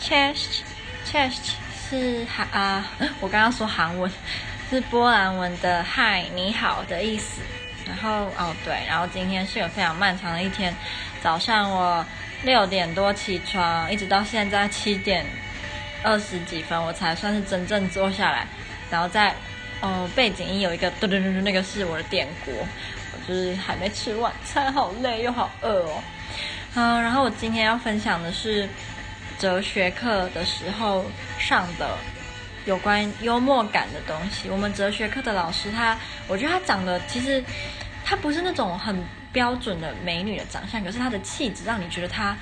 chest chest 是韩啊，我刚刚说韩文是波兰文的嗨你好的意思。然后哦对，然后今天是有非常漫长的一天，早上我六点多起床，一直到现在七点二十几分，我才算是真正坐下来。然后在哦背景音有一个嘟嘟嘟嘟，那个是我的电锅，我就是还没吃晚餐，好累又好饿哦。嗯，然后我今天要分享的是哲学课的时候上的有关幽默感的东西。我们哲学课的老师他，我觉得他长得其实他不是那种很标准的美女的长相，可是他的气质让你觉得他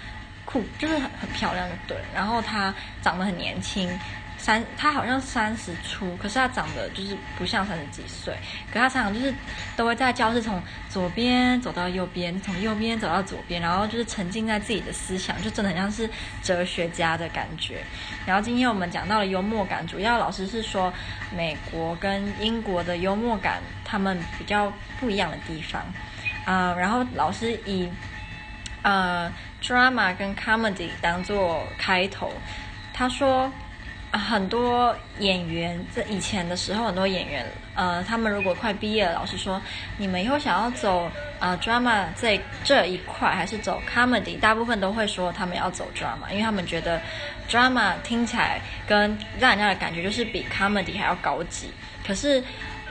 酷，就是很很漂亮的对。然后他长得很年轻。三，他好像三十出，可是他长得就是不像三十几岁。可他常常就是都会在教室从左边走到右边，从右边走到左边，然后就是沉浸在自己的思想，就真的很像是哲学家的感觉。然后今天我们讲到了幽默感，主要老师是说美国跟英国的幽默感，他们比较不一样的地方。啊、然后老师以呃 drama 跟 comedy 当做开头，他说。很多演员在以前的时候，很多演员，呃，他们如果快毕业了，老师说，你们以后想要走呃 drama 这这一块，还是走 comedy，大部分都会说他们要走 drama，因为他们觉得 drama 听起来跟让人家的感觉就是比 comedy 还要高级。可是，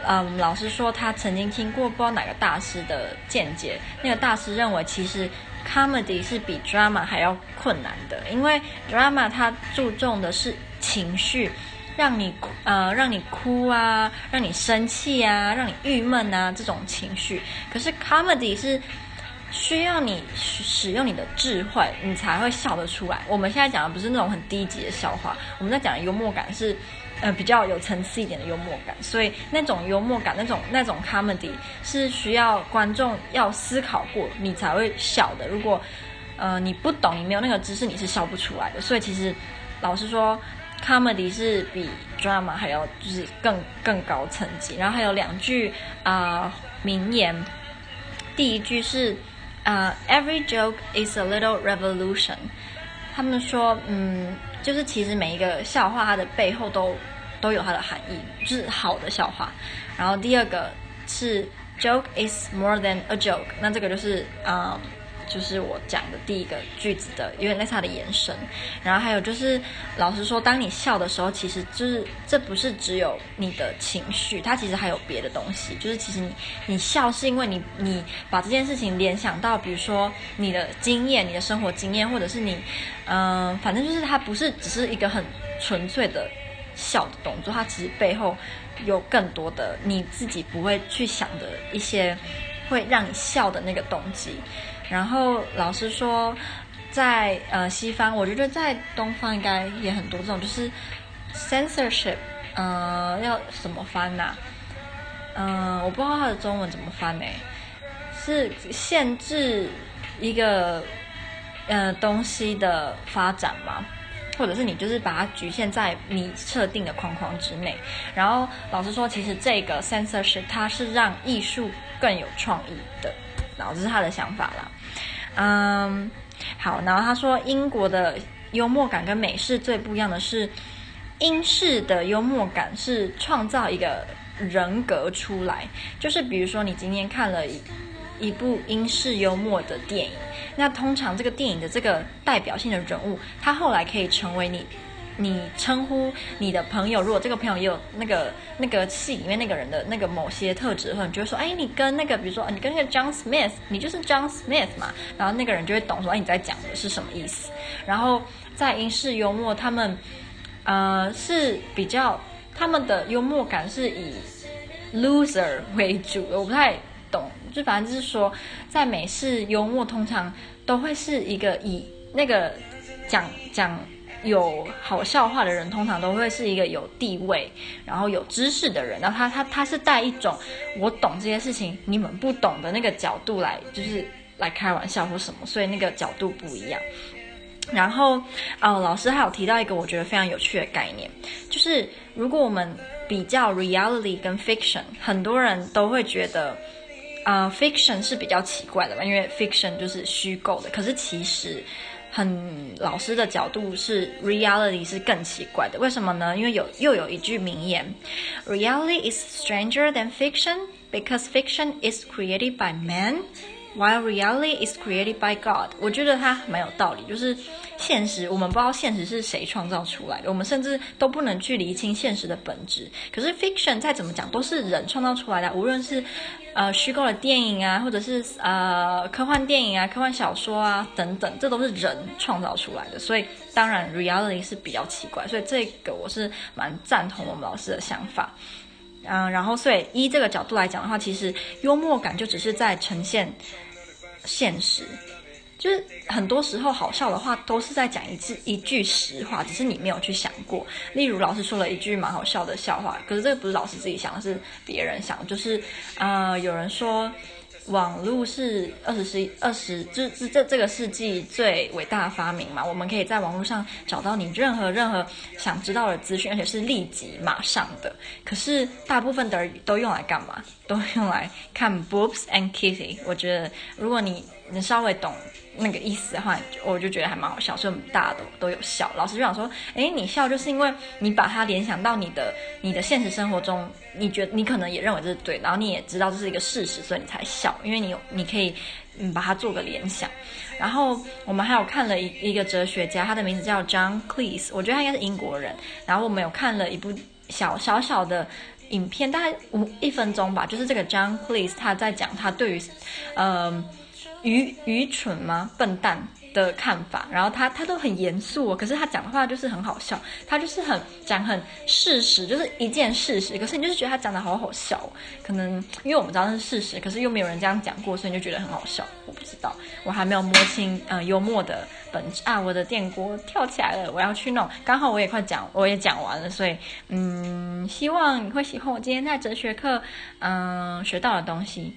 嗯、老师说他曾经听过不知道哪个大师的见解，那个大师认为其实 comedy 是比 drama 还要困难的，因为 drama 它注重的是。情绪，让你呃让你哭啊，让你生气啊，让你郁闷啊，这种情绪。可是 comedy 是需要你使用你的智慧，你才会笑得出来。我们现在讲的不是那种很低级的笑话，我们在讲幽默感是呃比较有层次一点的幽默感。所以那种幽默感，那种那种 comedy 是需要观众要思考过，你才会笑的。如果呃你不懂，你没有那个知识，你是笑不出来的。所以其实老实说。Comedy 是比 drama 还要就是更更高层级，然后还有两句啊、名言，第一句是啊、呃、Every joke is a little revolution。他们说，嗯，就是其实每一个笑话它的背后都都有它的含义，就是好的笑话。然后第二个是 Joke is more than a joke，那这个就是啊。就是我讲的第一个句子的，有点类似它的延伸。然后还有就是，老实说，当你笑的时候，其实就是这不是只有你的情绪，它其实还有别的东西。就是其实你你笑是因为你你把这件事情联想到，比如说你的经验、你的生活经验，或者是你嗯、反正就是它不是只是一个很纯粹的笑的动作，它其实背后有更多的你自己不会去想的一些会让你笑的那个动机。然后老师说，在呃西方，我觉得在东方应该也很多这种，就是 censorship，呃，要怎么翻呐、嗯、我不知道它的中文怎么翻呢？是限制一个呃东西的发展吗？或者是你就是把它局限在你设定的框框之内？然后老师说，其实这个 censorship 它是让艺术更有创意的。然后这是他的想法啦，嗯，好，然后他说英国的幽默感跟美式最不一样的是，英式的幽默感是创造一个人格出来，就是比如说你今天看了一一部英式幽默的电影，那通常这个电影的这个代表性的人物，他后来可以成为你。你称呼你的朋友，如果这个朋友也有那个那个戏里面那个人的那个某些特质的话，你就会说，哎，你跟那个，比如说，你跟那个 John Smith，你就是 John Smith 嘛。然后那个人就会懂说，哎，你在讲的是什么意思。然后在英式幽默，他们呃是比较他们的幽默感是以 loser 为主的，我不太懂。就反正就是说，在美式幽默通常都会是一个以那个讲讲。有好笑话的人，通常都会是一个有地位，然后有知识的人。然后他他他是带一种我懂这些事情，你们不懂的那个角度来，就是来开玩笑或什么，所以那个角度不一样。然后，哦，老师还有提到一个我觉得非常有趣的概念，就是如果我们比较 reality 跟 fiction，很多人都会觉得，啊，，fiction 是比较奇怪的吧，因为 fiction 就是虚构的。可是其实。很老师的角度是 reality 是更奇怪的，为什么呢？因为有又有一句名言，reality is stranger than fiction because fiction is created by man。While reality is created by God，我觉得它蛮有道理。就是现实，我们不知道现实是谁创造出来的，我们甚至都不能去厘清现实的本质。可是 fiction 再怎么讲，都是人创造出来的，无论是呃虚构的电影啊，或者是呃科幻电影啊、科幻小说啊等等，这都是人创造出来的。所以当然 reality 是比较奇怪。所以这个我是蛮赞同我们老师的想法。嗯，然后所以依这个角度来讲的话，其实幽默感就只是在呈现。现实就是很多时候好笑的话都是在讲一句一句实话，只是你没有去想过。例如老师说了一句蛮好笑的笑话，可是这个不是老师自己想的，是别人想。就是呃，有人说网络是二十世二十，这这这这个世纪最伟大的发明嘛，我们可以在网络上找到你任何任何想知道的资讯，而且是立即马上的。可是大部分的都用来干嘛？都用来看 boobs and kitty。我觉得，如果你你稍微懂那个意思的话，我就觉得还蛮好笑，所以我们大家都都有笑。老师就想说，诶，你笑就是因为你把它联想到你的你的现实生活中，你觉得你可能也认为这是对，然后你也知道这是一个事实，所以你才笑，因为你有你可以嗯把它做个联想。然后我们还有看了一一个哲学家，他的名字叫 John Cleese，我觉得他应该是英国人。然后我们有看了一部小小小的。影片大概五一分钟吧，就是这个 John Cleese 他在讲他对于，呃，愚愚蠢吗？笨蛋。的看法，然后他他都很严肃哦，可是他讲的话就是很好笑，他就是很讲很事实，就是一件事实，可是你就是觉得他讲的好好笑，可能因为我们知道那是事实，可是又没有人这样讲过，所以你就觉得很好笑。我不知道，我还没有摸清、呃、幽默的本质啊！我的电锅跳起来了，我要去弄。刚好我也快讲，我也讲完了，所以嗯，希望你会喜欢我今天在哲学课嗯学到的东西。